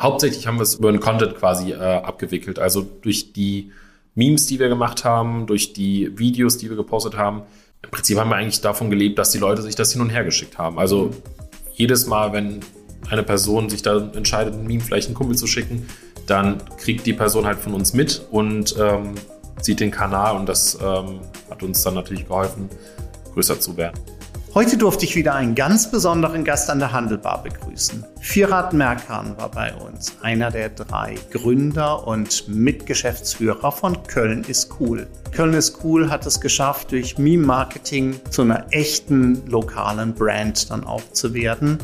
hauptsächlich haben wir es über den Content quasi äh, abgewickelt. Also durch die Memes, die wir gemacht haben, durch die Videos, die wir gepostet haben. Im Prinzip haben wir eigentlich davon gelebt, dass die Leute sich das hin und her geschickt haben. Also jedes Mal, wenn eine Person sich da entscheidet, ein Meme vielleicht einen Kumpel zu schicken, dann kriegt die Person halt von uns mit und ähm, sieht den Kanal und das ähm, hat uns dann natürlich geholfen, größer zu werden. Heute durfte ich wieder einen ganz besonderen Gast an der Handelbar begrüßen. Firat Merkan war bei uns, einer der drei Gründer und Mitgeschäftsführer von Köln ist cool. Köln ist cool hat es geschafft, durch Meme-Marketing zu einer echten lokalen Brand dann auch zu werden,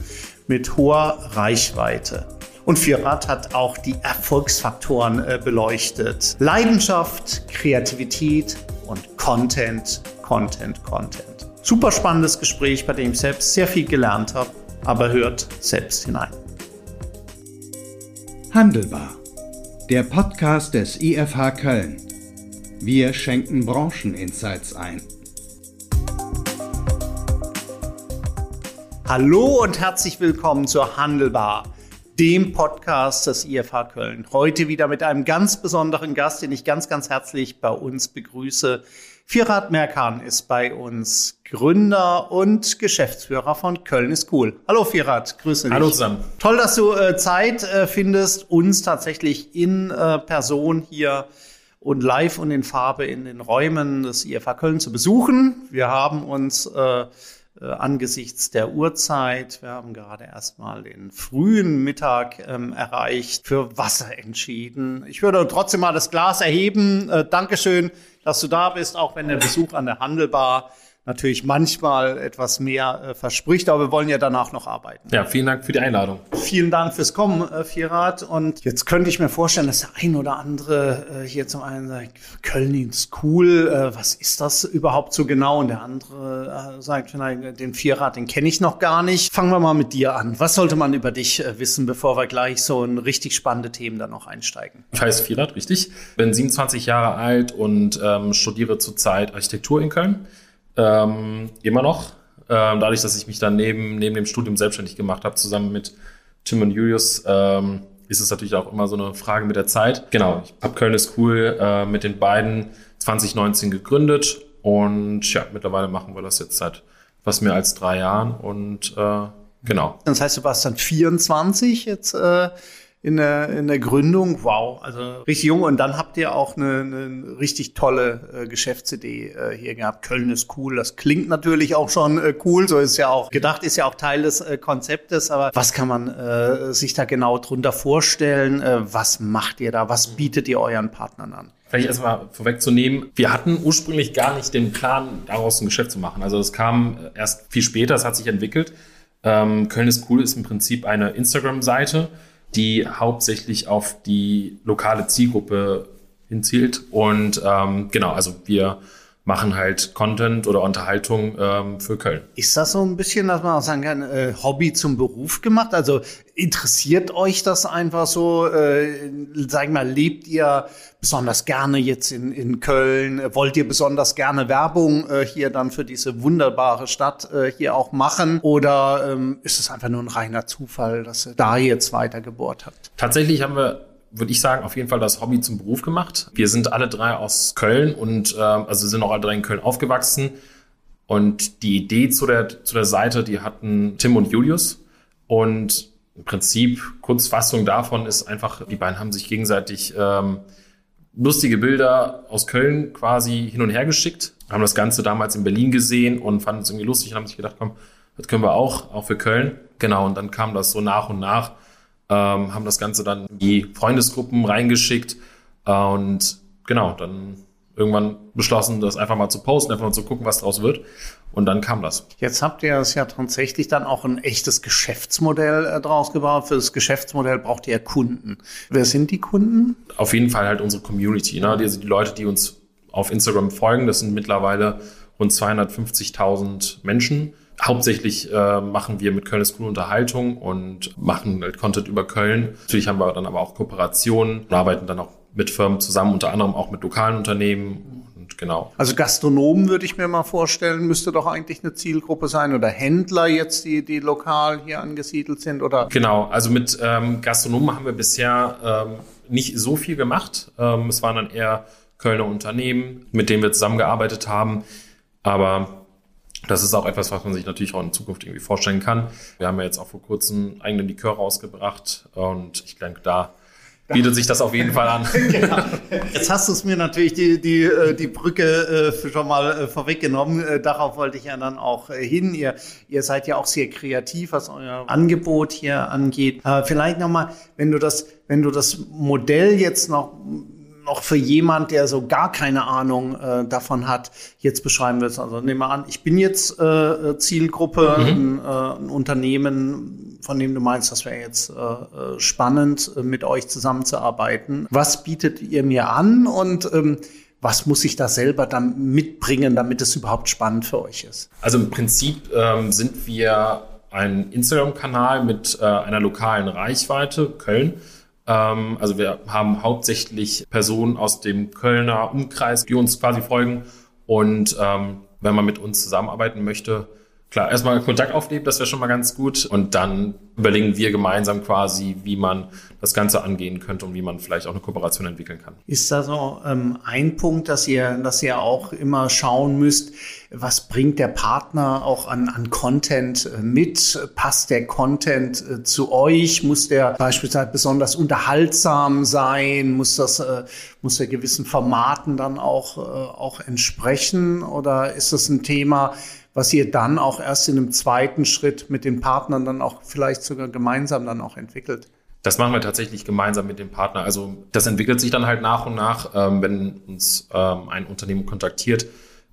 mit hoher Reichweite. Und Firat hat auch die Erfolgsfaktoren äh, beleuchtet. Leidenschaft, Kreativität und Content, Content, Content. Super spannendes Gespräch, bei dem ich selbst sehr viel gelernt habe, aber hört selbst hinein. Handelbar, der Podcast des IFH Köln. Wir schenken Brancheninsights ein. Hallo und herzlich willkommen zur Handelbar, dem Podcast des IFH Köln. Heute wieder mit einem ganz besonderen Gast, den ich ganz, ganz herzlich bei uns begrüße. Firat Merkan ist bei uns Gründer und Geschäftsführer von Köln ist cool. Hallo Firat, grüße dich. Hallo zusammen. Toll, dass du äh, Zeit äh, findest, uns tatsächlich in äh, Person hier und live und in Farbe in den Räumen des IFA Köln zu besuchen. Wir haben uns äh, angesichts der Uhrzeit. Wir haben gerade erstmal den frühen Mittag ähm, erreicht, für Wasser entschieden. Ich würde trotzdem mal das Glas erheben. Äh, Dankeschön, dass du da bist, auch wenn der Besuch an der Handelbar natürlich manchmal etwas mehr äh, verspricht, aber wir wollen ja danach noch arbeiten. Ja, vielen Dank für die Einladung. Vielen Dank fürs Kommen, äh, Vierrad. Und jetzt könnte ich mir vorstellen, dass der ein oder andere äh, hier zum einen sagt, Köln ist cool, äh, was ist das überhaupt so genau? Und der andere äh, sagt, vielleicht, den Vierrad, den kenne ich noch gar nicht. Fangen wir mal mit dir an. Was sollte man über dich äh, wissen, bevor wir gleich so in richtig spannende Themen dann noch einsteigen? Ich heiße Vierrad, richtig. Bin 27 Jahre alt und ähm, studiere zurzeit Architektur in Köln ähm, immer noch. Ähm, dadurch, dass ich mich dann neben, neben dem Studium selbstständig gemacht habe, zusammen mit Tim und Julius, ähm, ist es natürlich auch immer so eine Frage mit der Zeit. Genau, ich habe Köln ist cool äh, mit den beiden 2019 gegründet und ja, mittlerweile machen wir das jetzt seit fast mehr als drei Jahren und äh, genau. Das heißt, du warst dann 24 jetzt äh, in der, in der Gründung. Wow, also richtig jung. Und dann habt ihr auch eine, eine richtig tolle äh, Geschäftsidee äh, hier gehabt. Köln ist cool. Das klingt natürlich auch schon äh, cool. So ist ja auch gedacht, ist ja auch Teil des äh, Konzeptes. Aber was kann man äh, sich da genau drunter vorstellen? Äh, was macht ihr da? Was bietet ihr euren Partnern an? Vielleicht erstmal vorwegzunehmen, wir hatten ursprünglich gar nicht den Plan, daraus ein Geschäft zu machen. Also es kam erst viel später, es hat sich entwickelt. Ähm, Köln ist cool ist im Prinzip eine Instagram-Seite, die hauptsächlich auf die lokale Zielgruppe hinzielt. Und ähm, genau, also wir machen halt Content oder Unterhaltung ähm, für Köln. Ist das so ein bisschen, dass man auch sagen kann, äh, Hobby zum Beruf gemacht? Also interessiert euch das einfach so? Äh, sag mal, lebt ihr besonders gerne jetzt in, in Köln? Wollt ihr besonders gerne Werbung äh, hier dann für diese wunderbare Stadt äh, hier auch machen? Oder ähm, ist es einfach nur ein reiner Zufall, dass ihr da jetzt weiter gebohrt habt? Tatsächlich haben wir würde ich sagen, auf jeden Fall das Hobby zum Beruf gemacht. Wir sind alle drei aus Köln und äh, also sind auch alle drei in Köln aufgewachsen. Und die Idee zu der, zu der Seite, die hatten Tim und Julius. Und im Prinzip, Kurzfassung davon ist einfach, die beiden haben sich gegenseitig ähm, lustige Bilder aus Köln quasi hin und her geschickt, haben das Ganze damals in Berlin gesehen und fanden es irgendwie lustig und haben sich gedacht, komm, das können wir auch, auch für Köln. Genau, und dann kam das so nach und nach ähm, haben das Ganze dann in die Freundesgruppen reingeschickt äh, und genau, dann irgendwann beschlossen, das einfach mal zu posten, einfach mal zu gucken, was draus wird. Und dann kam das. Jetzt habt ihr es ja tatsächlich dann auch ein echtes Geschäftsmodell äh, draus gebaut. Für das Geschäftsmodell braucht ihr Kunden. Wer sind die Kunden? Auf jeden Fall halt unsere Community. Ne? Also die Leute, die uns auf Instagram folgen, das sind mittlerweile rund 250.000 Menschen Hauptsächlich äh, machen wir mit Köln ist cool Unterhaltung und machen halt Content über Köln. Natürlich haben wir dann aber auch Kooperationen und arbeiten dann auch mit Firmen zusammen, unter anderem auch mit lokalen Unternehmen und genau. Also Gastronomen würde ich mir mal vorstellen, müsste doch eigentlich eine Zielgruppe sein oder Händler jetzt, die, die lokal hier angesiedelt sind oder? Genau, also mit ähm, Gastronomen haben wir bisher ähm, nicht so viel gemacht. Ähm, es waren dann eher Kölner Unternehmen, mit denen wir zusammengearbeitet haben. Aber das ist auch etwas, was man sich natürlich auch in Zukunft irgendwie vorstellen kann. Wir haben ja jetzt auch vor kurzem eigenen Likör rausgebracht und ich denke, da bietet sich das auf jeden Fall an. genau. Jetzt hast du es mir natürlich die, die, äh, die Brücke äh, schon mal äh, vorweggenommen. Darauf wollte ich ja dann auch hin. Ihr, ihr seid ja auch sehr kreativ, was euer Angebot hier angeht. Vielleicht nochmal, wenn du das, wenn du das Modell jetzt noch noch für jemand, der so gar keine Ahnung äh, davon hat, jetzt beschreiben willst. Also nehmen wir an, ich bin jetzt äh, Zielgruppe, mhm. ein, äh, ein, Unternehmen, von dem du meinst, das wäre jetzt äh, äh spannend, äh, mit euch zusammenzuarbeiten. Was bietet ihr mir an und ähm, was muss ich da selber dann mitbringen, damit es überhaupt spannend für euch ist? Also im Prinzip ähm, sind wir ein Instagram-Kanal mit äh, einer lokalen Reichweite, Köln. Ähm, also wir haben hauptsächlich Personen aus dem Kölner Umkreis, die uns quasi folgen. Und ähm, wenn man mit uns zusammenarbeiten möchte, klar, erstmal Kontakt aufnehmen, das wäre schon mal ganz gut. Und dann überlegen wir gemeinsam quasi, wie man das Ganze angehen könnte und wie man vielleicht auch eine Kooperation entwickeln kann. Ist da so ähm, ein Punkt, dass ihr, dass ihr auch immer schauen müsst, was bringt der Partner auch an, an Content äh, mit? Passt der Content äh, zu euch? Muss der beispielsweise besonders unterhaltsam sein? Muss das, äh, muss der gewissen Formaten dann auch, äh, auch entsprechen? Oder ist das ein Thema, was ihr dann auch erst in einem zweiten Schritt mit den Partnern dann auch vielleicht sogar gemeinsam dann auch entwickelt? Das machen wir tatsächlich gemeinsam mit dem Partner. Also das entwickelt sich dann halt nach und nach, ähm, wenn uns ähm, ein Unternehmen kontaktiert.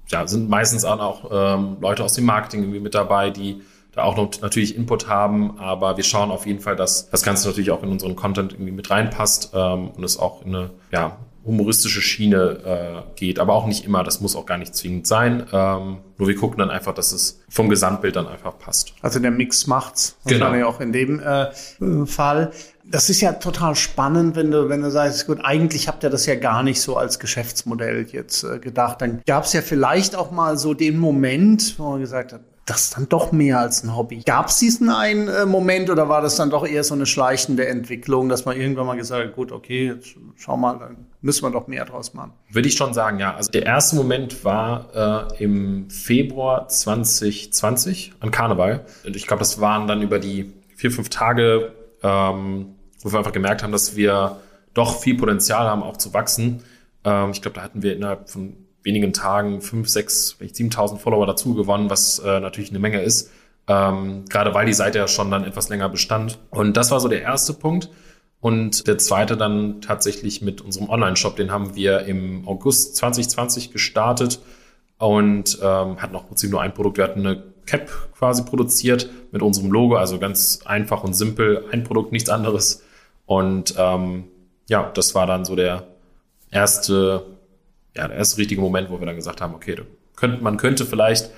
Ja, sind meistens auch ähm, Leute aus dem Marketing irgendwie mit dabei, die da auch noch natürlich Input haben, aber wir schauen auf jeden Fall, dass das Ganze natürlich auch in unseren Content irgendwie mit reinpasst ähm, und es auch in eine ja, humoristische Schiene äh, geht, aber auch nicht immer. Das muss auch gar nicht zwingend sein. Ähm, nur wir gucken dann einfach, dass es vom Gesamtbild dann einfach passt. Also der Mix macht's. Genau. auch in dem äh, Fall. Das ist ja total spannend, wenn du, wenn du sagst, gut, eigentlich habt ihr das ja gar nicht so als Geschäftsmodell jetzt äh, gedacht. Dann gab es ja vielleicht auch mal so den Moment, wo man gesagt hat, das dann doch mehr als ein Hobby. Gab es diesen einen äh, Moment oder war das dann doch eher so eine schleichende Entwicklung, dass man irgendwann mal gesagt hat, gut, okay, jetzt schau mal, dann müssen wir doch mehr draus machen? Würde ich schon sagen, ja. Also der erste Moment war äh, im Februar 2020 an Karneval. Und ich glaube, das waren dann über die vier, fünf Tage, ähm, wo wir einfach gemerkt haben, dass wir doch viel Potenzial haben, auch zu wachsen. Ähm, ich glaube, da hatten wir innerhalb von wenigen Tagen fünf, sechs, vielleicht 7.000 Follower dazu gewonnen, was äh, natürlich eine Menge ist. Ähm, gerade weil die Seite ja schon dann etwas länger bestand. Und das war so der erste Punkt. Und der zweite dann tatsächlich mit unserem Online-Shop, den haben wir im August 2020 gestartet und ähm, hatten auch im Prinzip nur ein Produkt. Wir hatten eine Cap quasi produziert mit unserem Logo, also ganz einfach und simpel, ein Produkt, nichts anderes. Und ähm, ja, das war dann so der erste ja, der erste richtige Moment, wo wir dann gesagt haben, okay, könnt, man könnte vielleicht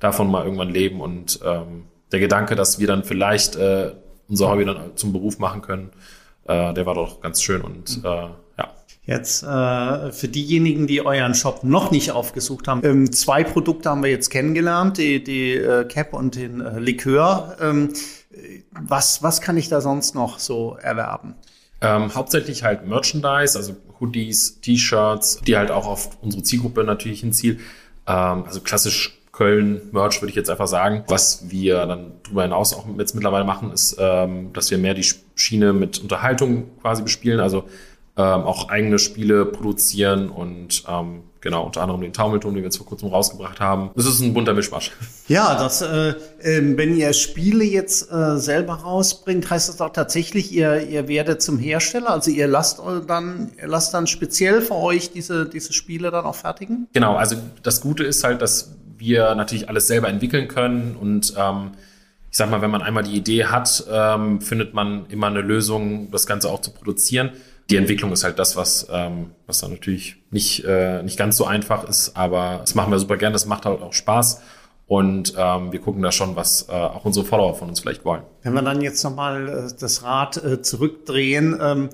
davon mal irgendwann leben und ähm, der Gedanke, dass wir dann vielleicht äh, unser Hobby dann zum Beruf machen können, äh, der war doch ganz schön und äh, ja. Jetzt äh, für diejenigen, die euren Shop noch nicht aufgesucht haben, ähm, zwei Produkte haben wir jetzt kennengelernt, die, die äh, Cap und den äh, Likör. Ähm, was, was kann ich da sonst noch so erwerben? Ähm, hauptsächlich halt Merchandise, also Hoodies, T-Shirts, die halt auch auf unsere Zielgruppe natürlich hinzielen. Ähm, also klassisch Köln-Merch würde ich jetzt einfach sagen. Was wir dann darüber hinaus auch jetzt mittlerweile machen, ist, ähm, dass wir mehr die Schiene mit Unterhaltung quasi bespielen. Also ähm, auch eigene Spiele produzieren und ähm, genau, unter anderem den Taumelturm, den wir jetzt vor kurzem rausgebracht haben. Das ist ein bunter Mischmasch. Ja, das, äh, äh, wenn ihr Spiele jetzt äh, selber rausbringt, heißt das auch tatsächlich, ihr, ihr werdet zum Hersteller, also ihr lasst dann, ihr lasst dann speziell für euch diese, diese Spiele dann auch fertigen? Genau, also das Gute ist halt, dass wir natürlich alles selber entwickeln können und ähm, ich sag mal, wenn man einmal die Idee hat, ähm, findet man immer eine Lösung, das Ganze auch zu produzieren die Entwicklung ist halt das, was, ähm, was dann natürlich nicht, äh, nicht ganz so einfach ist, aber das machen wir super gern, das macht halt auch Spaß. Und ähm, wir gucken da schon, was äh, auch unsere Follower von uns vielleicht wollen. Wenn wir dann jetzt nochmal äh, das Rad äh, zurückdrehen, ähm,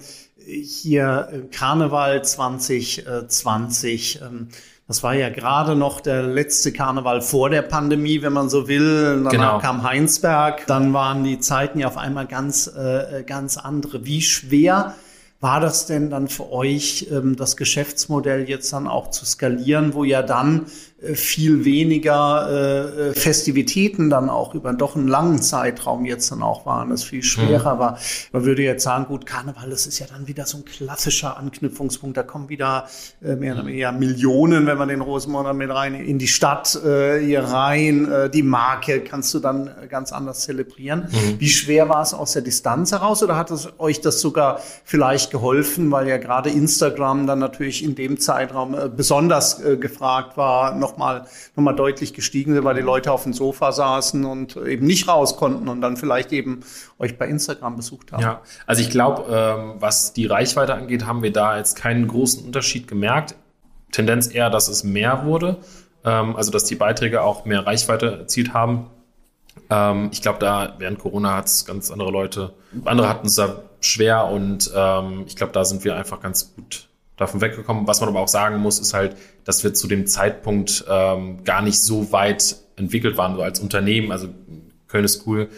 hier äh, Karneval 2020, ähm, Das war ja gerade noch der letzte Karneval vor der Pandemie, wenn man so will. Danach genau. kam Heinsberg. Dann waren die Zeiten ja auf einmal ganz, äh, ganz andere. Wie schwer war das denn dann für euch, ähm, das Geschäftsmodell jetzt dann auch zu skalieren, wo ja dann viel weniger äh, äh, Festivitäten dann auch über doch einen langen Zeitraum jetzt dann auch waren, das viel schwerer mhm. war. Man würde jetzt sagen, gut, Karneval, das ist ja dann wieder so ein klassischer Anknüpfungspunkt. Da kommen wieder äh, mehr oder weniger Millionen, wenn man den Rosenmonat mit rein in die Stadt äh, hier rein. Äh, die Marke kannst du dann ganz anders zelebrieren. Mhm. Wie schwer war es aus der Distanz heraus oder hat es euch das sogar vielleicht geholfen, weil ja gerade Instagram dann natürlich in dem Zeitraum äh, besonders äh, gefragt war, noch nochmal noch mal deutlich gestiegen sind, weil die Leute auf dem Sofa saßen und eben nicht raus konnten und dann vielleicht eben euch bei Instagram besucht haben. Ja, also ich glaube, ähm, was die Reichweite angeht, haben wir da jetzt keinen großen Unterschied gemerkt. Tendenz eher, dass es mehr wurde, ähm, also dass die Beiträge auch mehr Reichweite erzielt haben. Ähm, ich glaube, da während Corona hat es ganz andere Leute, andere hatten es da schwer und ähm, ich glaube, da sind wir einfach ganz gut davon weggekommen. Was man aber auch sagen muss, ist halt, dass wir zu dem Zeitpunkt ähm, gar nicht so weit entwickelt waren, so als Unternehmen. Also Köln ist cool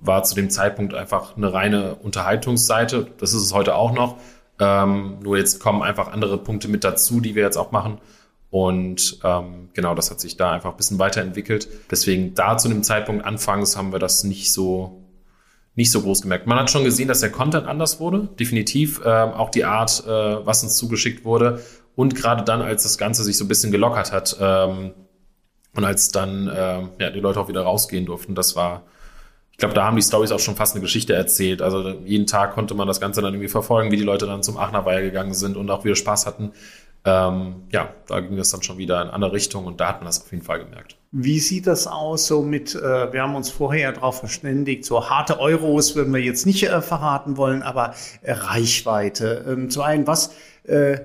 war zu dem Zeitpunkt einfach eine reine Unterhaltungsseite. Das ist es heute auch noch. Ähm, nur jetzt kommen einfach andere Punkte mit dazu, die wir jetzt auch machen. Und ähm, genau, das hat sich da einfach ein bisschen weiterentwickelt. Deswegen da zu dem Zeitpunkt anfangs haben wir das nicht so nicht so groß gemerkt. Man hat schon gesehen, dass der Content anders wurde, definitiv. Ähm, auch die Art, äh, was uns zugeschickt wurde. Und gerade dann, als das Ganze sich so ein bisschen gelockert hat ähm, und als dann äh, ja, die Leute auch wieder rausgehen durften, das war, ich glaube, da haben die Stories auch schon fast eine Geschichte erzählt. Also jeden Tag konnte man das Ganze dann irgendwie verfolgen, wie die Leute dann zum Aachener Weiher gegangen sind und auch wieder Spaß hatten. Ähm, ja, da ging es dann schon wieder in andere Richtung und da hat man das auf jeden Fall gemerkt. Wie sieht das aus so mit, äh, wir haben uns vorher darauf verständigt, so harte Euros würden wir jetzt nicht äh, verraten wollen, aber äh, Reichweite. Ähm, zu einem, was äh,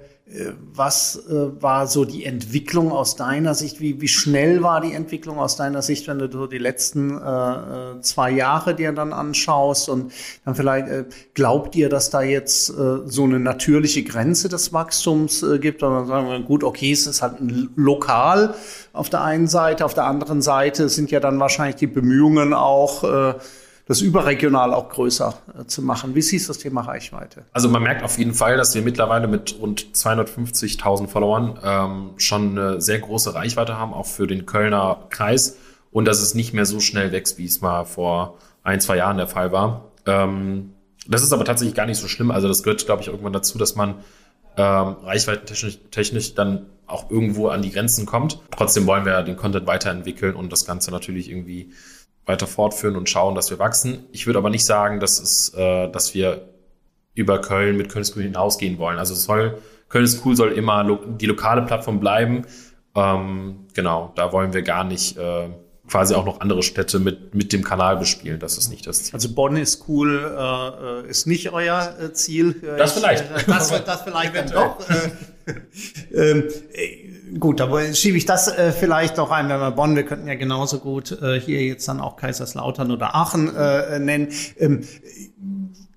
was äh, war so die Entwicklung aus deiner Sicht? Wie, wie schnell war die Entwicklung aus deiner Sicht, wenn du so die letzten äh, zwei Jahre dir dann anschaust und dann vielleicht äh, glaubt ihr, dass da jetzt äh, so eine natürliche Grenze des Wachstums äh, gibt? Oder sagen wir, gut, okay, es ist halt lokal auf der einen Seite, auf der anderen Seite sind ja dann wahrscheinlich die Bemühungen auch, äh, das überregional auch größer äh, zu machen. Wie siehst du das Thema Reichweite? Also man merkt auf jeden Fall, dass wir mittlerweile mit rund 250.000 Followern ähm, schon eine sehr große Reichweite haben, auch für den Kölner Kreis. Und dass es nicht mehr so schnell wächst, wie es mal vor ein, zwei Jahren der Fall war. Ähm, das ist aber tatsächlich gar nicht so schlimm. Also das gehört, glaube ich, irgendwann dazu, dass man ähm, reichweitentechnisch technisch dann auch irgendwo an die Grenzen kommt. Trotzdem wollen wir den Content weiterentwickeln und das Ganze natürlich irgendwie weiter fortführen und schauen, dass wir wachsen. Ich würde aber nicht sagen, dass es, äh, dass wir über Köln mit Köln ist cool hinausgehen wollen. Also soll, Köln ist cool soll immer lo die lokale Plattform bleiben. Ähm, genau, da wollen wir gar nicht äh, quasi auch noch andere Städte mit, mit dem Kanal bespielen. Das ist nicht das Ziel. Also Bonn ist cool, äh, ist nicht euer äh, Ziel. Das vielleicht. Äh, das, das vielleicht dann doch. Äh, ähm, Gut, aber schiebe ich das äh, vielleicht noch ein, wenn wir Bonn, wir könnten ja genauso gut äh, hier jetzt dann auch Kaiserslautern oder Aachen äh, nennen. Ähm,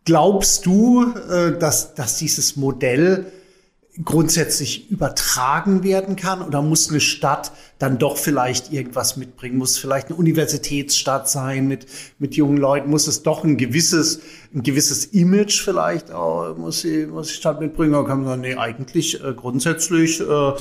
glaubst du, äh, dass, dass dieses Modell grundsätzlich übertragen werden kann oder muss eine Stadt dann doch vielleicht irgendwas mitbringen? Muss vielleicht eine Universitätsstadt sein mit, mit jungen Leuten? Muss es doch ein gewisses, ein gewisses Image vielleicht auch, muss die, muss die Stadt mitbringen? Oder kann man sagen, nee, eigentlich äh, grundsätzlich äh,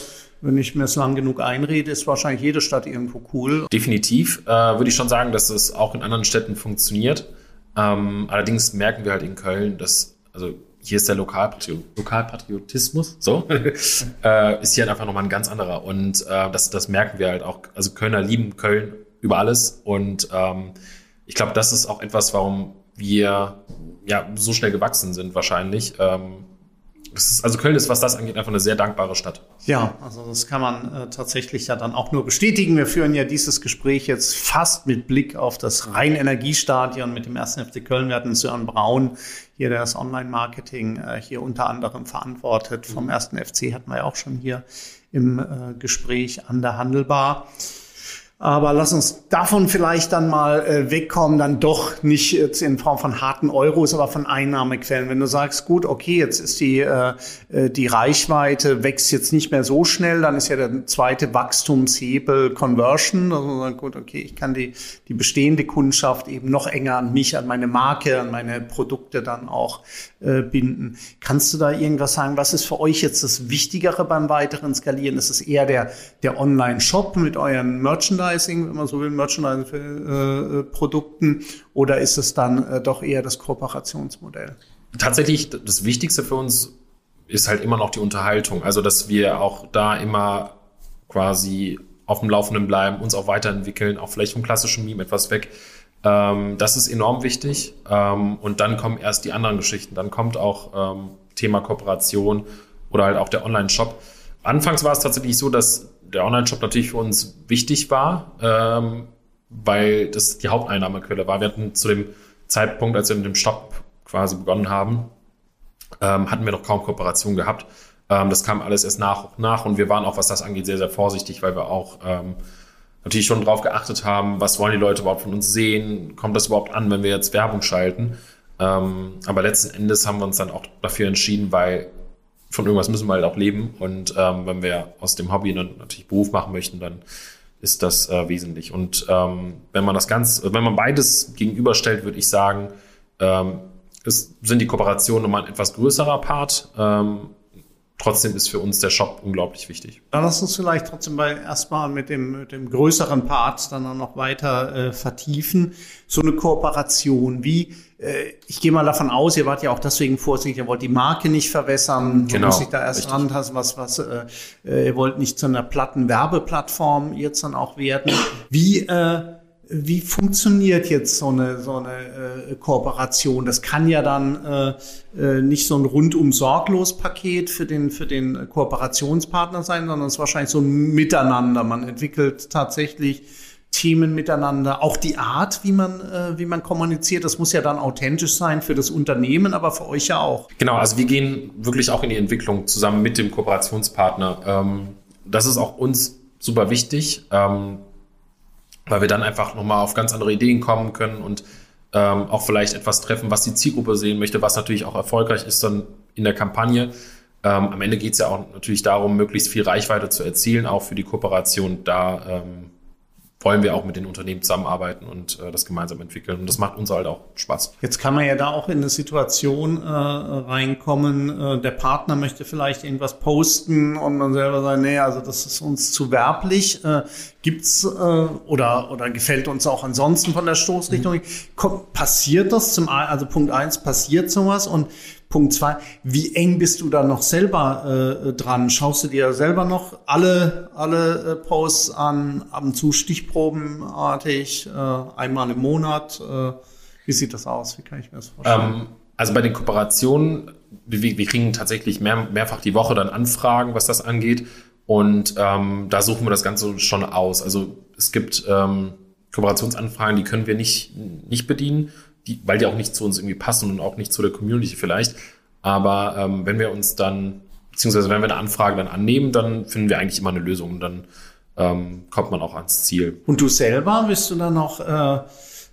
wenn ich mir es lang genug einrede, ist wahrscheinlich jede Stadt irgendwo cool. Definitiv äh, würde ich schon sagen, dass es auch in anderen Städten funktioniert. Ähm, allerdings merken wir halt in Köln, dass, also hier ist der Lokalpatri Lokalpatriotismus, so, äh, ist hier halt einfach nochmal ein ganz anderer. Und äh, das, das merken wir halt auch. Also Kölner lieben Köln über alles. Und ähm, ich glaube, das ist auch etwas, warum wir ja so schnell gewachsen sind wahrscheinlich. Ähm, also Köln ist, was das angeht, einfach eine sehr dankbare Stadt. Ja, also das kann man äh, tatsächlich ja dann auch nur bestätigen. Wir führen ja dieses Gespräch jetzt fast mit Blick auf das Rhein-Energiestadion mit dem ersten FC Köln. Wir hatten Sören Braun hier, der das Online-Marketing äh, hier unter anderem verantwortet. Vom ersten FC hatten wir ja auch schon hier im äh, Gespräch an der Handelbar. Aber lass uns davon vielleicht dann mal äh, wegkommen, dann doch nicht jetzt in Form von harten Euros, aber von Einnahmequellen. Wenn du sagst, gut, okay, jetzt ist die, äh, äh die Reichweite wächst jetzt nicht mehr so schnell, dann ist ja der zweite Wachstumshebel Conversion. Also gut, okay, ich kann die, die bestehende Kundschaft eben noch enger an mich, an meine Marke, an meine Produkte dann auch äh, binden. Kannst du da irgendwas sagen? Was ist für euch jetzt das Wichtigere beim weiteren Skalieren? Ist es eher der, der Online-Shop mit euren Merchandise? Merchandising, wenn man so will, Merchandising für äh, Produkten, oder ist es dann äh, doch eher das Kooperationsmodell? Tatsächlich, das Wichtigste für uns ist halt immer noch die Unterhaltung. Also, dass wir auch da immer quasi auf dem Laufenden bleiben, uns auch weiterentwickeln, auch vielleicht vom klassischen Meme etwas weg. Ähm, das ist enorm wichtig. Ähm, und dann kommen erst die anderen Geschichten. Dann kommt auch ähm, Thema Kooperation oder halt auch der Online-Shop. Anfangs war es tatsächlich so, dass der Online-Shop natürlich für uns wichtig war, ähm, weil das die Haupteinnahmequelle war. Wir hatten zu dem Zeitpunkt, als wir mit dem Shop quasi begonnen haben, ähm, hatten wir noch kaum Kooperation gehabt. Ähm, das kam alles erst nach und nach und wir waren auch, was das angeht, sehr, sehr vorsichtig, weil wir auch ähm, natürlich schon darauf geachtet haben, was wollen die Leute überhaupt von uns sehen, kommt das überhaupt an, wenn wir jetzt Werbung schalten. Ähm, aber letzten Endes haben wir uns dann auch dafür entschieden, weil von irgendwas müssen wir halt auch leben. Und ähm, wenn wir aus dem Hobby dann natürlich Beruf machen möchten, dann ist das äh, wesentlich. Und ähm, wenn man das ganz, wenn man beides gegenüberstellt, würde ich sagen, ähm, es sind die Kooperationen nochmal ein etwas größerer Part. Ähm, trotzdem ist für uns der Shop unglaublich wichtig. Dann lass uns vielleicht trotzdem bei erstmal mit dem, mit dem größeren Part dann auch noch weiter äh, vertiefen. So eine Kooperation, wie äh, ich gehe mal davon aus, ihr wart ja auch deswegen vorsichtig, ihr wollt die Marke nicht verwässern, genau, muss ich da erst rantasten, was, was, äh, äh, ihr wollt nicht zu einer platten Werbeplattform jetzt dann auch werden. Wie, äh, wie funktioniert jetzt so eine, so eine äh, Kooperation? Das kann ja dann äh, äh, nicht so ein rundum sorglos Paket für den, für den Kooperationspartner sein, sondern es ist wahrscheinlich so ein Miteinander. Man entwickelt tatsächlich Themen miteinander, auch die Art, wie man, äh, wie man kommuniziert, das muss ja dann authentisch sein für das Unternehmen, aber für euch ja auch. Genau, also wir gehen wirklich auch in die Entwicklung zusammen mit dem Kooperationspartner. Ähm, das ist auch uns super wichtig, ähm, weil wir dann einfach nochmal auf ganz andere Ideen kommen können und ähm, auch vielleicht etwas treffen, was die Zielgruppe sehen möchte, was natürlich auch erfolgreich ist dann in der Kampagne. Ähm, am Ende geht es ja auch natürlich darum, möglichst viel Reichweite zu erzielen, auch für die Kooperation. Da ähm, wollen wir auch mit den Unternehmen zusammenarbeiten und äh, das gemeinsam entwickeln. Und das macht uns halt auch Spaß. Jetzt kann man ja da auch in eine Situation äh, reinkommen, äh, der Partner möchte vielleicht irgendwas posten und man selber sagt, nee, also das ist uns zu werblich. Äh, gibt's äh, oder, oder gefällt uns auch ansonsten von der Stoßrichtung? Mhm. Kommt, passiert das zum also Punkt eins passiert sowas und Punkt zwei, wie eng bist du da noch selber äh, dran? Schaust du dir selber noch alle, alle äh, Posts an, ab und zu stichprobenartig, äh, einmal im Monat? Äh, wie sieht das aus? Wie kann ich mir das vorstellen? Ähm, also bei den Kooperationen, wir, wir kriegen tatsächlich mehr, mehrfach die Woche dann Anfragen, was das angeht. Und ähm, da suchen wir das Ganze schon aus. Also es gibt ähm, Kooperationsanfragen, die können wir nicht, nicht bedienen die, weil die auch nicht zu uns irgendwie passen und auch nicht zu der Community vielleicht. Aber ähm, wenn wir uns dann, beziehungsweise wenn wir eine Anfrage dann annehmen, dann finden wir eigentlich immer eine Lösung und dann ähm, kommt man auch ans Ziel. Und du selber bist du dann noch, äh,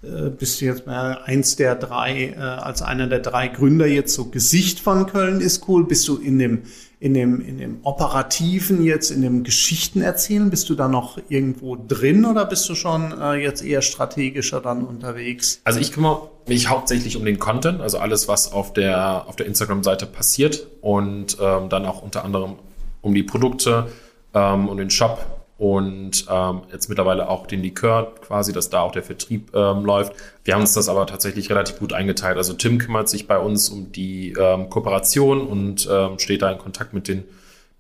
äh, bist du jetzt mal eins der drei, äh, als einer der drei Gründer jetzt so Gesicht von Köln ist cool? Bist du in dem in dem, in dem Operativen jetzt, in dem Geschichten erzählen? Bist du da noch irgendwo drin oder bist du schon äh, jetzt eher strategischer dann unterwegs? Also ich kümmere mich hauptsächlich um den Content, also alles, was auf der, auf der Instagram-Seite passiert und ähm, dann auch unter anderem um die Produkte ähm, und den Shop und ähm, jetzt mittlerweile auch den Likör quasi, dass da auch der Vertrieb ähm, läuft. Wir haben uns das aber tatsächlich relativ gut eingeteilt. Also Tim kümmert sich bei uns um die ähm, Kooperation und ähm, steht da in Kontakt mit den,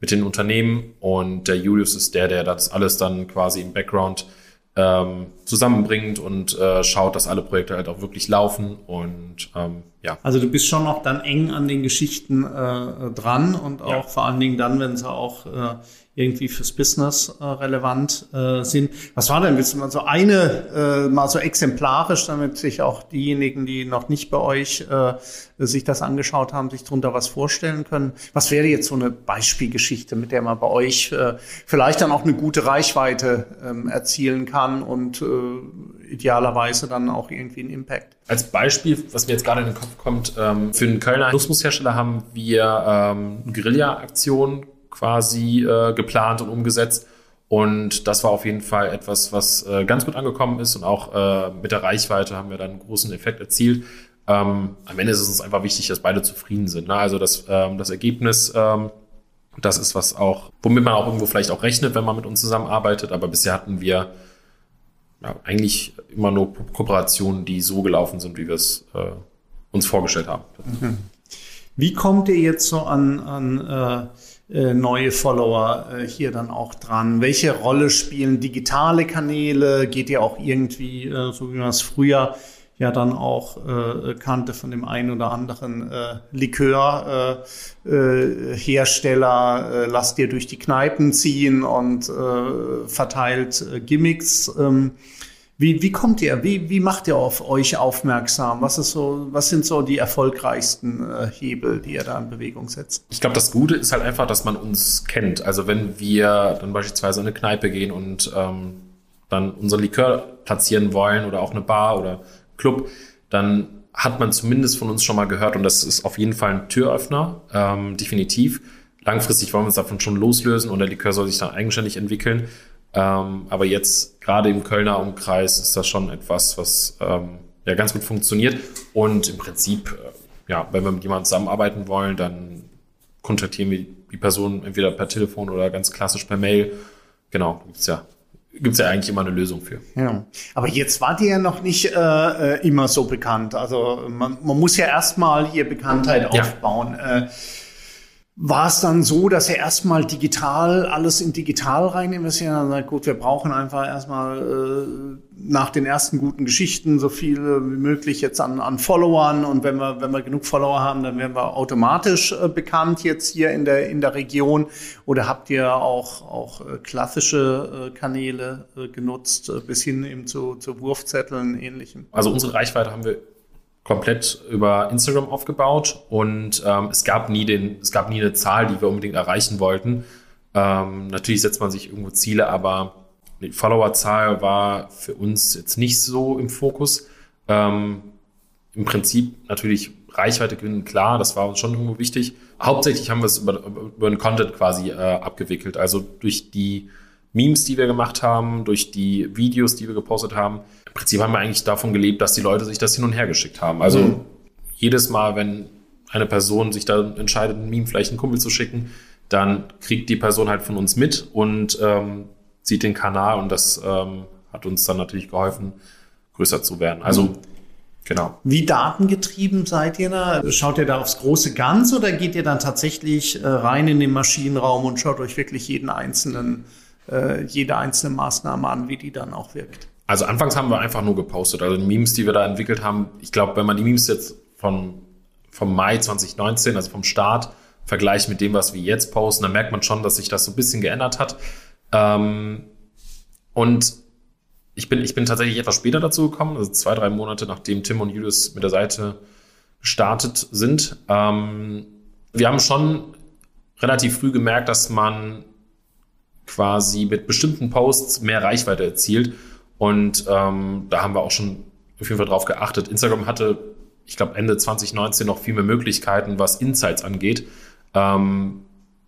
mit den Unternehmen und der Julius ist der, der das alles dann quasi im Background ähm, zusammenbringt und äh, schaut, dass alle Projekte halt auch wirklich laufen und ähm, ja. Also du bist schon noch dann eng an den Geschichten äh, dran und auch ja. vor allen Dingen dann, wenn sie auch äh, irgendwie fürs Business äh, relevant äh, sind. Was war denn, du mal so eine, äh, mal so exemplarisch, damit sich auch diejenigen, die noch nicht bei euch äh, sich das angeschaut haben, sich darunter was vorstellen können? Was wäre jetzt so eine Beispielgeschichte, mit der man bei euch äh, vielleicht dann auch eine gute Reichweite ähm, erzielen kann und äh, idealerweise dann auch irgendwie einen Impact? Als Beispiel, was mir jetzt gerade in den Kopf kommt, ähm, für den Kölner Nussmushersteller haben wir ähm, Guerilla-Aktion quasi äh, geplant und umgesetzt. Und das war auf jeden Fall etwas, was äh, ganz gut angekommen ist und auch äh, mit der Reichweite haben wir dann einen großen Effekt erzielt. Ähm, am Ende ist es uns einfach wichtig, dass beide zufrieden sind. Ne? Also das, ähm, das Ergebnis, ähm, das ist was auch, womit man auch irgendwo vielleicht auch rechnet, wenn man mit uns zusammenarbeitet. Aber bisher hatten wir ja, eigentlich immer nur Kooperationen, die so gelaufen sind, wie wir es äh, uns vorgestellt haben. Mhm. Wie kommt ihr jetzt so an, an äh, neue Follower äh, hier dann auch dran? Welche Rolle spielen digitale Kanäle? Geht ihr auch irgendwie, äh, so wie man es früher ja dann auch äh, kannte von dem einen oder anderen äh, Likörhersteller, äh, äh, Hersteller, äh, lasst ihr durch die Kneipen ziehen und äh, verteilt äh, Gimmicks. Ähm, wie, wie kommt ihr, wie, wie macht ihr auf euch aufmerksam? Was, ist so, was sind so die erfolgreichsten äh, Hebel, die ihr da in Bewegung setzt? Ich glaube, das Gute ist halt einfach, dass man uns kennt. Also wenn wir dann beispielsweise in eine Kneipe gehen und ähm, dann unser Likör platzieren wollen oder auch eine Bar oder Club, dann hat man zumindest von uns schon mal gehört und das ist auf jeden Fall ein Türöffner, ähm, definitiv. Langfristig wollen wir uns davon schon loslösen und der Likör soll sich dann eigenständig entwickeln. Ähm, aber jetzt gerade im Kölner Umkreis ist das schon etwas, was ähm, ja ganz gut funktioniert. Und im Prinzip, äh, ja, wenn wir mit jemandem zusammenarbeiten wollen, dann kontaktieren wir die Person entweder per Telefon oder ganz klassisch per Mail. Genau, gibt's ja gibt's ja eigentlich immer eine Lösung für. Ja. Aber jetzt wart ihr ja noch nicht äh, äh immer so bekannt. Also man, man muss ja erstmal hier Bekanntheit ja. aufbauen. Äh, war es dann so, dass er erstmal digital, alles in digital rein investiert und sagt, gut, wir brauchen einfach erstmal äh, nach den ersten guten Geschichten so viel wie möglich jetzt an, an Followern. Und wenn wir, wenn wir genug Follower haben, dann werden wir automatisch äh, bekannt jetzt hier in der, in der Region. Oder habt ihr auch, auch äh, klassische äh, Kanäle äh, genutzt, äh, bis hin eben zu, zu Wurfzetteln ähnlichem? Also unsere Reichweite haben wir komplett über Instagram aufgebaut und ähm, es gab nie den, es gab nie eine Zahl, die wir unbedingt erreichen wollten. Ähm, natürlich setzt man sich irgendwo Ziele, aber die Followerzahl war für uns jetzt nicht so im Fokus. Ähm, Im Prinzip natürlich Reichweite gewinnen, klar, das war uns schon irgendwo wichtig. Hauptsächlich haben wir es über, über den Content quasi äh, abgewickelt, also durch die Memes, die wir gemacht haben, durch die Videos, die wir gepostet haben. Im Prinzip haben wir eigentlich davon gelebt, dass die Leute sich das hin und her geschickt haben. Also mhm. jedes Mal, wenn eine Person sich da entscheidet, ein Meme vielleicht einen Kumpel zu schicken, dann kriegt die Person halt von uns mit und ähm, sieht den Kanal und das ähm, hat uns dann natürlich geholfen, größer zu werden. Also mhm. Genau. Wie datengetrieben seid ihr da? Schaut ihr da aufs große Ganz oder geht ihr dann tatsächlich äh, rein in den Maschinenraum und schaut euch wirklich jeden einzelnen äh, jede einzelne Maßnahme an, wie die dann auch wirkt. Also anfangs haben wir einfach nur gepostet. Also die Memes, die wir da entwickelt haben, ich glaube, wenn man die Memes jetzt von, vom Mai 2019, also vom Start, vergleicht mit dem, was wir jetzt posten, dann merkt man schon, dass sich das so ein bisschen geändert hat. Ähm, und ich bin, ich bin tatsächlich etwas später dazu gekommen, also zwei, drei Monate nachdem Tim und Julius mit der Seite gestartet sind. Ähm, wir haben schon relativ früh gemerkt, dass man quasi mit bestimmten Posts mehr Reichweite erzielt. Und ähm, da haben wir auch schon auf jeden Fall drauf geachtet. Instagram hatte, ich glaube, Ende 2019 noch viel mehr Möglichkeiten, was Insights angeht. Ähm,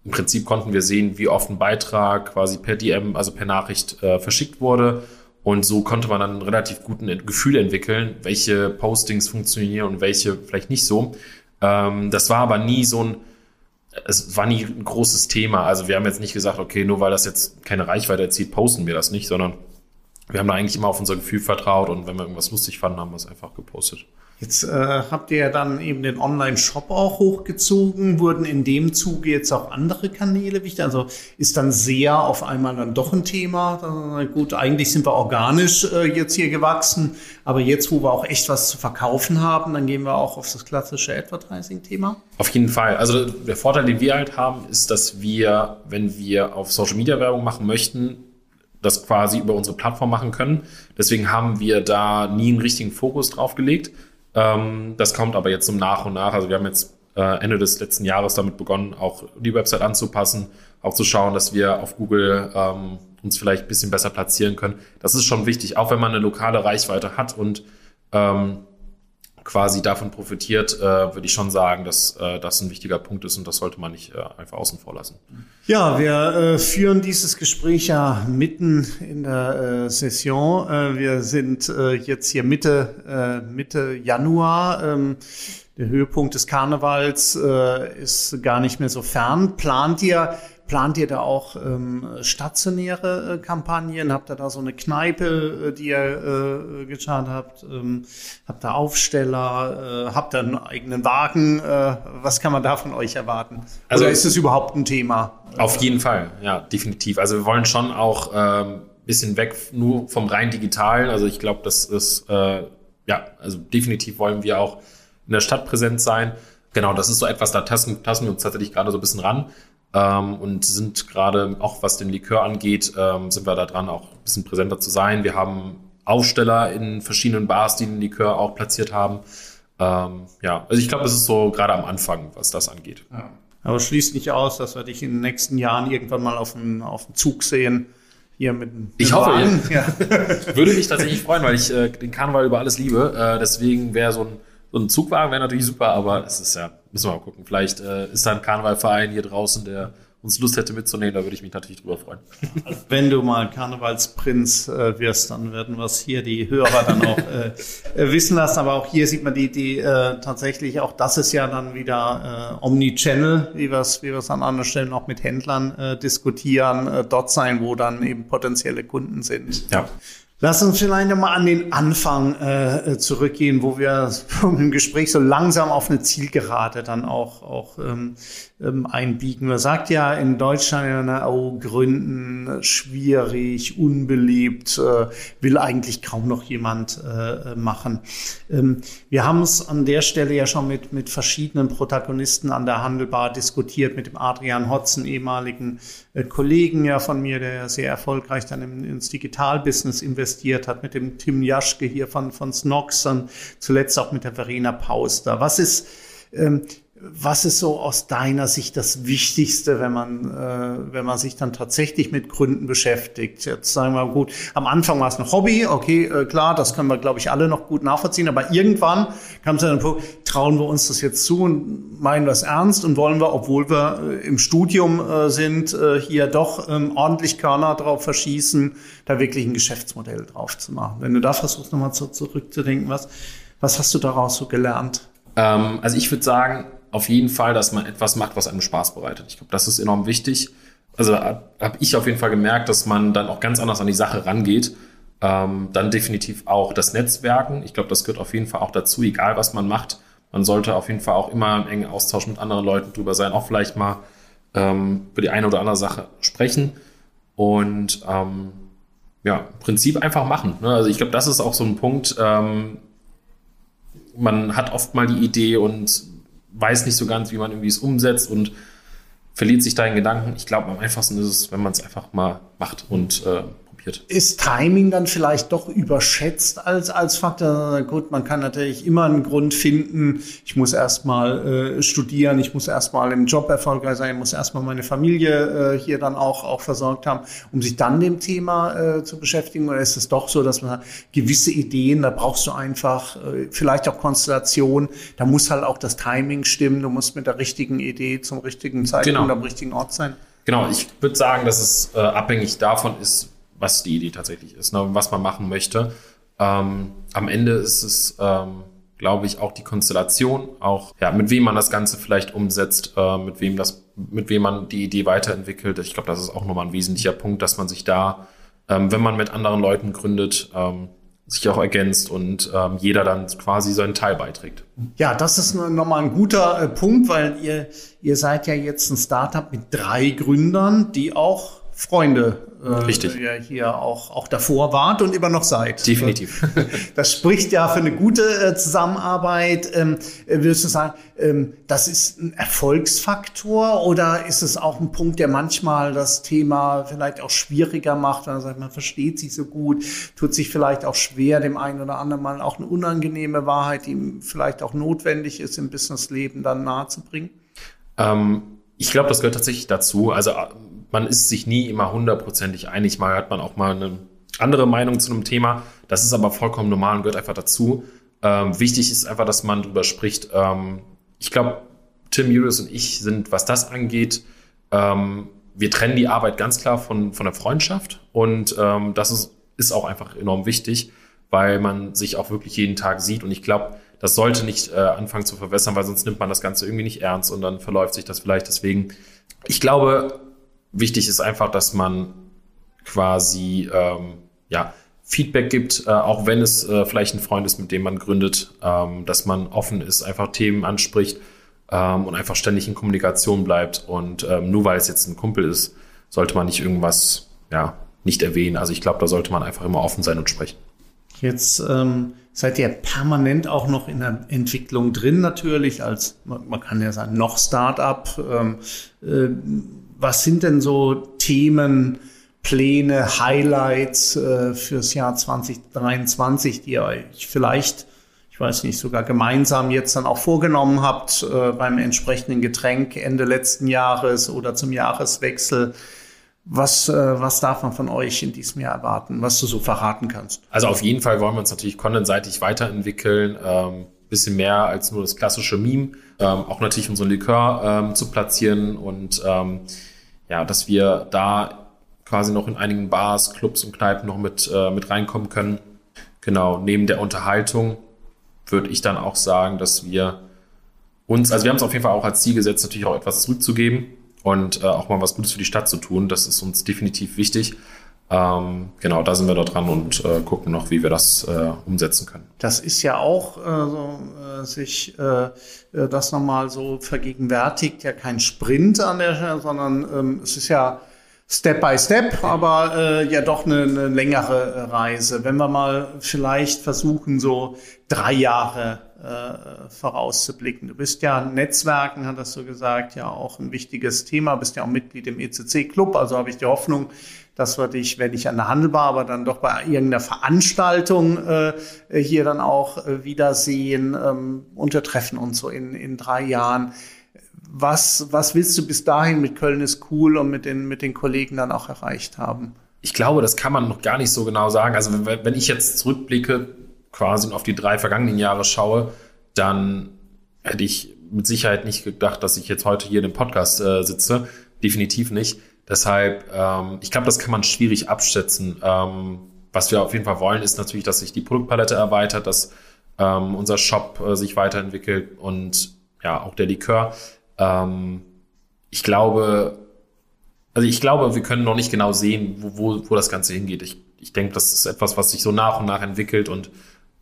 Im Prinzip konnten wir sehen, wie oft ein Beitrag quasi per DM, also per Nachricht äh, verschickt wurde. Und so konnte man dann ein relativ guten Gefühl entwickeln, welche Postings funktionieren und welche vielleicht nicht so. Ähm, das war aber nie so ein, es war nie ein großes Thema. Also wir haben jetzt nicht gesagt, okay, nur weil das jetzt keine Reichweite erzielt, posten wir das nicht, sondern wir haben da eigentlich immer auf unser Gefühl vertraut und wenn wir irgendwas lustig fanden, haben wir es einfach gepostet. Jetzt äh, habt ihr ja dann eben den Online-Shop auch hochgezogen. Wurden in dem Zuge jetzt auch andere Kanäle wichtig? Also ist dann sehr auf einmal dann doch ein Thema. Äh, gut, eigentlich sind wir organisch äh, jetzt hier gewachsen, aber jetzt, wo wir auch echt was zu verkaufen haben, dann gehen wir auch auf das klassische Advertising-Thema. Auf jeden Fall. Also der Vorteil, den wir halt haben, ist, dass wir, wenn wir auf Social-Media-Werbung machen möchten, das quasi über unsere Plattform machen können. Deswegen haben wir da nie einen richtigen Fokus drauf gelegt ähm, das kommt aber jetzt so nach und nach. Also wir haben jetzt äh, Ende des letzten Jahres damit begonnen, auch die Website anzupassen, auch zu schauen, dass wir auf Google ähm, uns vielleicht ein bisschen besser platzieren können. Das ist schon wichtig, auch wenn man eine lokale Reichweite hat und ähm, quasi davon profitiert, äh, würde ich schon sagen, dass äh, das ein wichtiger Punkt ist und das sollte man nicht äh, einfach außen vor lassen. Ja, wir führen dieses Gespräch ja mitten in der Session. Wir sind jetzt hier Mitte, Mitte Januar. Ähm, der Höhepunkt des Karnevals ist gar nicht mehr so fern. Plant ihr Plant ihr da auch ähm, stationäre äh, Kampagnen? Habt ihr da so eine Kneipe, äh, die ihr äh, geschaut habt? Ähm, habt ihr Aufsteller? Äh, habt ihr einen eigenen Wagen? Äh, was kann man da von euch erwarten? Also Oder ist es überhaupt ein Thema? Auf jeden Fall, ja, definitiv. Also wir wollen schon auch ähm, bisschen weg nur vom rein digitalen. Also ich glaube, das ist äh, ja, also definitiv wollen wir auch in der Stadt präsent sein. Genau, das ist so etwas, da tasten, tasten wir uns tatsächlich gerade so ein bisschen ran ähm, und sind gerade, auch was den Likör angeht, ähm, sind wir da dran, auch ein bisschen präsenter zu sein. Wir haben Aufsteller in verschiedenen Bars, die den Likör auch platziert haben. Ähm, ja, also ich glaube, es ist so gerade am Anfang, was das angeht. Ja. Aber schließt nicht aus, dass wir dich in den nächsten Jahren irgendwann mal auf dem, auf dem Zug sehen. Hier mit, mit ich hoffe, ja. würde mich tatsächlich freuen, weil ich äh, den Karneval über alles liebe. Äh, deswegen wäre so ein so ein Zugwagen wäre natürlich super, aber es ist ja, müssen wir mal gucken. Vielleicht äh, ist da ein Karnevalverein hier draußen, der uns Lust hätte mitzunehmen, da würde ich mich natürlich drüber freuen. Wenn du mal Karnevalsprinz äh, wirst, dann werden wir es hier die Hörer dann auch äh, äh, wissen lassen. Aber auch hier sieht man die, die äh, tatsächlich, auch das ist ja dann wieder äh, Omnichannel, wie wir es wie wir's an anderen Stellen auch mit Händlern äh, diskutieren, äh, dort sein, wo dann eben potenzielle Kunden sind. Ja. Lass uns vielleicht nochmal an den Anfang äh, zurückgehen, wo wir im Gespräch so langsam auf eine Zielgerade dann auch, auch ähm, ähm, einbiegen. Man sagt ja in Deutschland ja, na, oh, Gründen schwierig, unbeliebt, äh, will eigentlich kaum noch jemand äh, machen. Ähm, wir haben es an der Stelle ja schon mit, mit verschiedenen Protagonisten an der Handelbar diskutiert, mit dem Adrian Hotzen, ehemaligen äh, Kollegen ja von mir, der sehr erfolgreich dann im, ins Digitalbusiness investiert hat, mit dem Tim Jaschke hier von, von Snox und zuletzt auch mit der Verena Pauster. Was ist, ähm, was ist so aus deiner Sicht das Wichtigste, wenn man, äh, wenn man sich dann tatsächlich mit Gründen beschäftigt? Jetzt sagen wir gut, am Anfang war es ein Hobby, okay, äh, klar, das können wir, glaube ich, alle noch gut nachvollziehen, aber irgendwann kam es dann, trauen wir uns das jetzt zu und meinen wir es ernst und wollen wir, obwohl wir äh, im Studium äh, sind, äh, hier doch ähm, ordentlich Körner drauf verschießen, da wirklich ein Geschäftsmodell drauf zu machen. Wenn du da versuchst, nochmal zu, zurückzudenken, was, was hast du daraus so gelernt? Ähm, also ich würde sagen, auf jeden Fall, dass man etwas macht, was einem Spaß bereitet. Ich glaube, das ist enorm wichtig. Also habe ich auf jeden Fall gemerkt, dass man dann auch ganz anders an die Sache rangeht. Ähm, dann definitiv auch das Netzwerken. Ich glaube, das gehört auf jeden Fall auch dazu, egal was man macht. Man sollte auf jeden Fall auch immer im engen Austausch mit anderen Leuten drüber sein, auch vielleicht mal ähm, über die eine oder andere Sache sprechen. Und ähm, ja, Prinzip einfach machen. Ne? Also ich glaube, das ist auch so ein Punkt. Ähm, man hat oft mal die Idee und weiß nicht so ganz, wie man irgendwie es umsetzt und verliert sich da in Gedanken. Ich glaube, am einfachsten ist es, wenn man es einfach mal macht und äh, probiert. Ist Timing dann vielleicht doch überschätzt als, als Faktor? Gut, man kann natürlich immer einen Grund finden, ich muss erstmal äh, studieren, ich muss erstmal im Job erfolgreich sein, ich muss erstmal meine Familie äh, hier dann auch, auch versorgt haben, um sich dann dem Thema äh, zu beschäftigen? Oder ist es doch so, dass man gewisse Ideen, da brauchst du einfach äh, vielleicht auch Konstellation, da muss halt auch das Timing stimmen, du musst mit der richtigen Idee zum richtigen Zeitpunkt genau. am richtigen Ort sein? Genau, ich würde sagen, dass es äh, abhängig davon ist, was die Idee tatsächlich ist, ne, was man machen möchte. Ähm, am Ende ist es, ähm, glaube ich, auch die Konstellation, auch ja, mit wem man das Ganze vielleicht umsetzt, äh, mit wem das, mit wem man die Idee weiterentwickelt. Ich glaube, das ist auch nochmal ein wesentlicher Punkt, dass man sich da, ähm, wenn man mit anderen Leuten gründet, ähm, sich auch ergänzt und ähm, jeder dann quasi seinen Teil beiträgt. Ja, das ist nochmal ein guter äh, Punkt, weil ihr, ihr seid ja jetzt ein Startup mit drei Gründern, die auch Freunde äh, Richtig. ja hier auch, auch davor wart und immer noch seid. Definitiv. Das spricht ja für eine gute äh, Zusammenarbeit. Ähm, äh, würdest du sagen, ähm, das ist ein Erfolgsfaktor oder ist es auch ein Punkt, der manchmal das Thema vielleicht auch schwieriger macht, weil man sagt, man versteht sich so gut, tut sich vielleicht auch schwer, dem einen oder anderen mal auch eine unangenehme Wahrheit, die vielleicht auch notwendig ist im Businessleben, dann nahezubringen? Ähm, ich glaube, das gehört tatsächlich dazu. Also man ist sich nie immer hundertprozentig einig. Mal hat man auch mal eine andere Meinung zu einem Thema. Das ist aber vollkommen normal und gehört einfach dazu. Ähm, wichtig ist einfach, dass man drüber spricht. Ähm, ich glaube, Tim Julius und ich sind, was das angeht, ähm, wir trennen die Arbeit ganz klar von, von der Freundschaft. Und ähm, das ist, ist auch einfach enorm wichtig, weil man sich auch wirklich jeden Tag sieht. Und ich glaube, das sollte nicht äh, anfangen zu verwässern, weil sonst nimmt man das Ganze irgendwie nicht ernst und dann verläuft sich das vielleicht. Deswegen, ich glaube, Wichtig ist einfach, dass man quasi ähm, ja, Feedback gibt, äh, auch wenn es äh, vielleicht ein Freund ist, mit dem man gründet, ähm, dass man offen ist, einfach Themen anspricht ähm, und einfach ständig in Kommunikation bleibt. Und ähm, nur weil es jetzt ein Kumpel ist, sollte man nicht irgendwas ja, nicht erwähnen. Also ich glaube, da sollte man einfach immer offen sein und sprechen. Jetzt ähm, seid ihr permanent auch noch in der Entwicklung drin natürlich, als man kann ja sagen, noch Start-up. Ähm, äh, was sind denn so Themen, Pläne, Highlights äh, fürs Jahr 2023, die ihr euch vielleicht, ich weiß nicht, sogar gemeinsam jetzt dann auch vorgenommen habt äh, beim entsprechenden Getränk Ende letzten Jahres oder zum Jahreswechsel? Was, äh, was darf man von euch in diesem Jahr erwarten, was du so verraten kannst? Also auf jeden Fall wollen wir uns natürlich contentseitig weiterentwickeln. Ähm, bisschen mehr als nur das klassische Meme. Ähm, auch natürlich unseren Likör ähm, zu platzieren und ähm, ja, dass wir da quasi noch in einigen Bars, Clubs und Kneipen noch mit, äh, mit reinkommen können. Genau, neben der Unterhaltung würde ich dann auch sagen, dass wir uns, also wir haben es auf jeden Fall auch als Ziel gesetzt, natürlich auch etwas zurückzugeben und äh, auch mal was Gutes für die Stadt zu tun. Das ist uns definitiv wichtig. Ähm, genau, da sind wir da dran und äh, gucken noch, wie wir das äh, umsetzen können. Das ist ja auch, äh, so, äh, sich äh, äh, das nochmal so vergegenwärtigt, ja kein Sprint an der Stelle, sondern ähm, es ist ja Step by Step, aber äh, ja doch eine, eine längere Reise. Wenn wir mal vielleicht versuchen, so drei Jahre äh, vorauszublicken. Du bist ja Netzwerken, hat das so gesagt, ja auch ein wichtiges Thema, bist ja auch Mitglied im ECC-Club, also habe ich die Hoffnung, dass wir dich, wenn nicht an der Handelbar, aber dann doch bei irgendeiner Veranstaltung äh, hier dann auch äh, wiedersehen, ähm, untertreffen uns so in, in drei Jahren. Was, was willst du bis dahin mit Köln ist cool und mit den, mit den Kollegen dann auch erreicht haben? Ich glaube, das kann man noch gar nicht so genau sagen. Also wenn, wenn ich jetzt zurückblicke, quasi auf die drei vergangenen Jahre schaue, dann hätte ich mit Sicherheit nicht gedacht, dass ich jetzt heute hier in dem Podcast äh, sitze. Definitiv nicht. Deshalb, ähm, ich glaube, das kann man schwierig abschätzen. Ähm, was wir auf jeden Fall wollen, ist natürlich, dass sich die Produktpalette erweitert, dass ähm, unser Shop äh, sich weiterentwickelt und ja, auch der Likör. Ähm, ich glaube, also ich glaube, wir können noch nicht genau sehen, wo, wo, wo das Ganze hingeht. Ich, ich denke, das ist etwas, was sich so nach und nach entwickelt und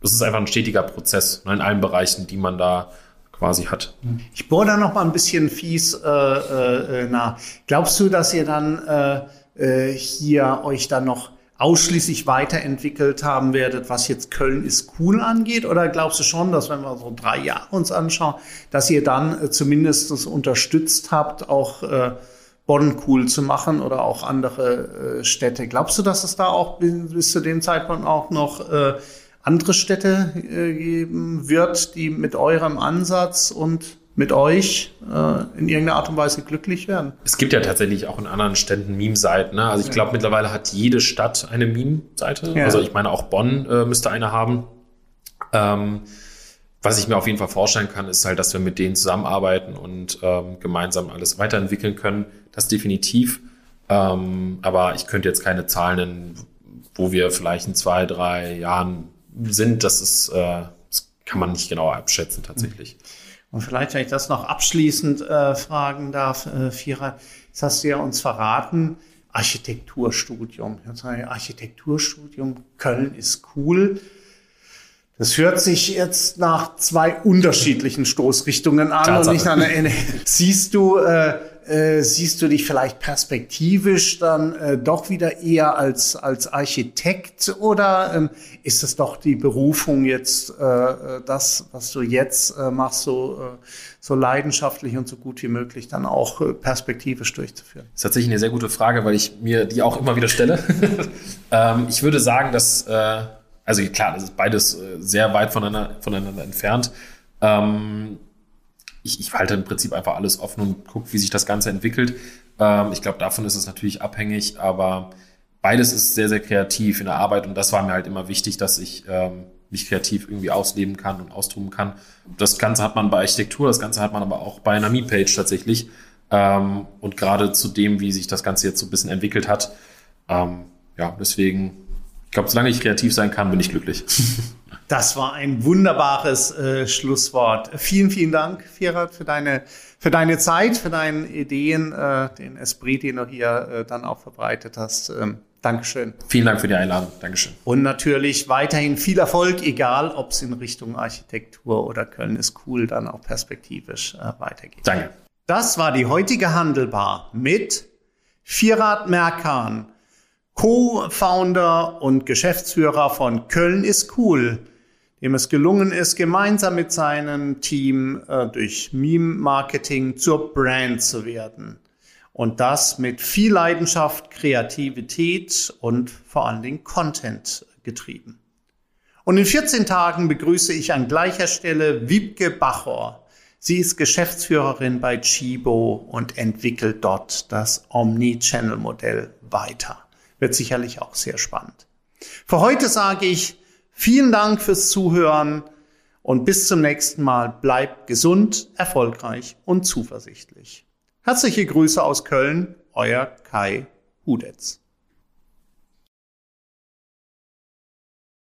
das ist einfach ein stetiger Prozess ne, in allen Bereichen, die man da quasi hat. Ich bohre da noch mal ein bisschen fies äh, äh, nach. Glaubst du, dass ihr dann äh, äh, hier euch dann noch ausschließlich weiterentwickelt haben werdet, was jetzt Köln ist cool angeht? Oder glaubst du schon, dass wenn wir so drei Jahre uns anschauen, dass ihr dann äh, zumindest unterstützt habt, auch äh, Bonn cool zu machen oder auch andere äh, Städte? Glaubst du, dass es da auch bis, zu dem Zeitpunkt auch noch andere Städte geben wird, die mit eurem Ansatz und mit euch äh, in irgendeiner Art und Weise glücklich werden. Es gibt ja tatsächlich auch in anderen Städten Meme-Seiten. Ne? Also ich glaube, mittlerweile hat jede Stadt eine Meme-Seite. Ja. Also ich meine, auch Bonn äh, müsste eine haben. Ähm, was ich mir auf jeden Fall vorstellen kann, ist halt, dass wir mit denen zusammenarbeiten und ähm, gemeinsam alles weiterentwickeln können. Das definitiv. Ähm, aber ich könnte jetzt keine Zahlen nennen, wo wir vielleicht in zwei, drei Jahren sind, das ist, äh, das kann man nicht genauer abschätzen tatsächlich. Und vielleicht, wenn ich das noch abschließend äh, fragen darf, äh, Vierer, jetzt hast du ja uns verraten, Architekturstudium. Architekturstudium, Köln ist cool. Das hört sich jetzt nach zwei unterschiedlichen Stoßrichtungen an Tatsache. und nicht an eine. Siehst du, äh, äh, siehst du dich vielleicht perspektivisch dann äh, doch wieder eher als als Architekt oder ähm, ist es doch die Berufung jetzt äh, äh, das, was du jetzt äh, machst, so äh, so leidenschaftlich und so gut wie möglich dann auch äh, perspektivisch durchzuführen? Das ist tatsächlich eine sehr gute Frage, weil ich mir die auch immer wieder stelle. ähm, ich würde sagen, dass äh, also klar, das ist beides äh, sehr weit voneinander, voneinander entfernt. Ähm, ich, ich halte im Prinzip einfach alles offen und gucke, wie sich das Ganze entwickelt. Ähm, ich glaube, davon ist es natürlich abhängig, aber beides ist sehr, sehr kreativ in der Arbeit und das war mir halt immer wichtig, dass ich ähm, mich kreativ irgendwie ausleben kann und austoben kann. Das Ganze hat man bei Architektur, das Ganze hat man aber auch bei einer Me-Page tatsächlich. Ähm, und gerade zu dem, wie sich das Ganze jetzt so ein bisschen entwickelt hat. Ähm, ja, deswegen ich glaube, solange ich kreativ sein kann, bin ich glücklich. Das war ein wunderbares äh, Schlusswort. Vielen, vielen Dank, Firat, für deine, für deine Zeit, für deine Ideen, äh, den Esprit, den du hier äh, dann auch verbreitet hast. Ähm, Dankeschön. Vielen Dank für die Einladung. Dankeschön. Und natürlich weiterhin viel Erfolg, egal ob es in Richtung Architektur oder Köln ist cool, dann auch perspektivisch äh, weitergeht. Danke. Das war die heutige Handelbar mit Firat Merkan Co-Founder und Geschäftsführer von Köln ist cool, dem es gelungen ist, gemeinsam mit seinem Team äh, durch Meme-Marketing zur Brand zu werden. Und das mit viel Leidenschaft, Kreativität und vor allen Dingen Content getrieben. Und in 14 Tagen begrüße ich an gleicher Stelle Wiebke Bachor. Sie ist Geschäftsführerin bei Chibo und entwickelt dort das Omni-Channel-Modell weiter. Wird sicherlich auch sehr spannend. Für heute sage ich vielen Dank fürs Zuhören und bis zum nächsten Mal. Bleibt gesund, erfolgreich und zuversichtlich. Herzliche Grüße aus Köln, euer Kai Hudetz.